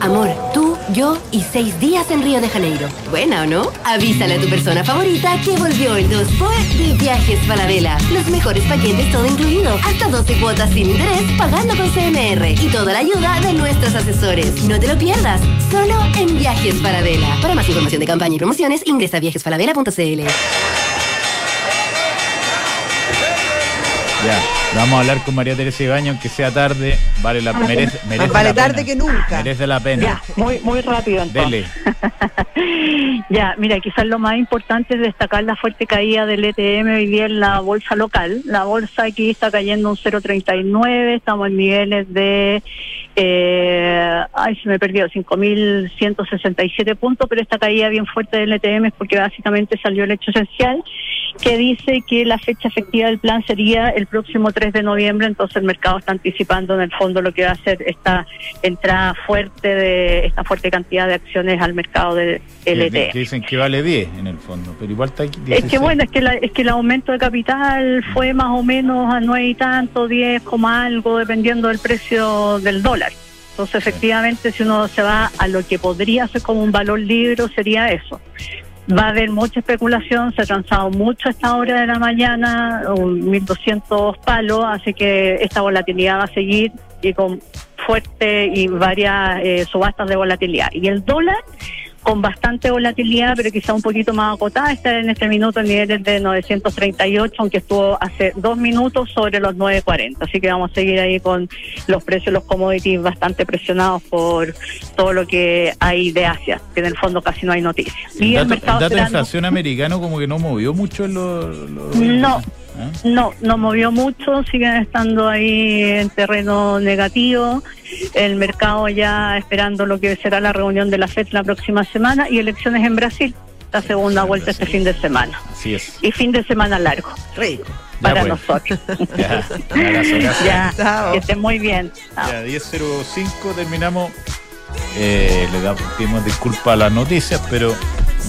Amor, tú, yo y seis días en Río de Janeiro. ¿Buena o no? Avísale a tu persona favorita que volvió el 2 de Viajes Falabella. Los mejores paquetes todo incluido. Hasta 12 cuotas sin interés pagando con CMR. Y toda la ayuda de nuestros asesores. No te lo pierdas. Solo en Viajes Falabella. Para más información de campaña y promociones, ingresa a viajesfalabella.cl. Ya, vamos a hablar con María Teresa Ibaño, aunque sea tarde, vale la merece, merece Más vale la tarde pena. que nunca. Merece la pena. Ya, muy, muy rápido entonces. Dele. Ya, mira, quizás lo más importante es destacar la fuerte caída del ETM hoy día en la bolsa local. La bolsa aquí está cayendo un 0,39, estamos en niveles de, eh, ay, se me perdió, 5.167 puntos, pero esta caída bien fuerte del ETM es porque básicamente salió el hecho esencial que dice que la fecha efectiva del plan sería el próximo 3 de noviembre, entonces el mercado está anticipando en el fondo lo que va a ser esta entrada fuerte de esta fuerte cantidad de acciones al mercado del que dicen que vale 10 en el fondo, pero igual está Es 16. que bueno, es que, la- es que el aumento de capital fue más o menos a nueve y tanto, 10, coma algo, dependiendo del precio del dólar. Entonces, efectivamente, si uno se va a lo que podría ser como un valor libre, sería eso. Va a haber mucha especulación, se ha transado mucho esta hora de la mañana, un 1.200 palos, así que esta volatilidad va a seguir y con fuerte y varias eh, subastas de volatilidad. Y el dólar con bastante volatilidad, pero quizá un poquito más acotada, está en este minuto en niveles de 938, aunque estuvo hace dos minutos sobre los 940. Así que vamos a seguir ahí con los precios de los commodities bastante presionados por todo lo que hay de Asia, que en el fondo casi no hay noticias. El Y dato, el mercado el dato de inflación americano como que no movió mucho en los... los- No, ¿Ah? no, no movió mucho, siguen estando ahí en terreno negativo. El mercado ya esperando lo que será la reunión de la FED la próxima semana y elecciones en Brasil, la segunda vuelta este fin de semana. Así es. Y fin de semana largo Rico. para pues. nosotros. Ya, un abrazo, gracias. ya, Chao. que estén muy bien. Chao. Ya, 10.05 terminamos. Eh, le damos, pedimos disculpas a las noticias, pero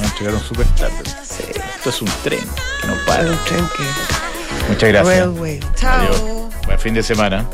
nos llegaron súper tarde. Esto es un tren que no para. Un tren que- Muchas gracias. Adiós. Buen fin de semana.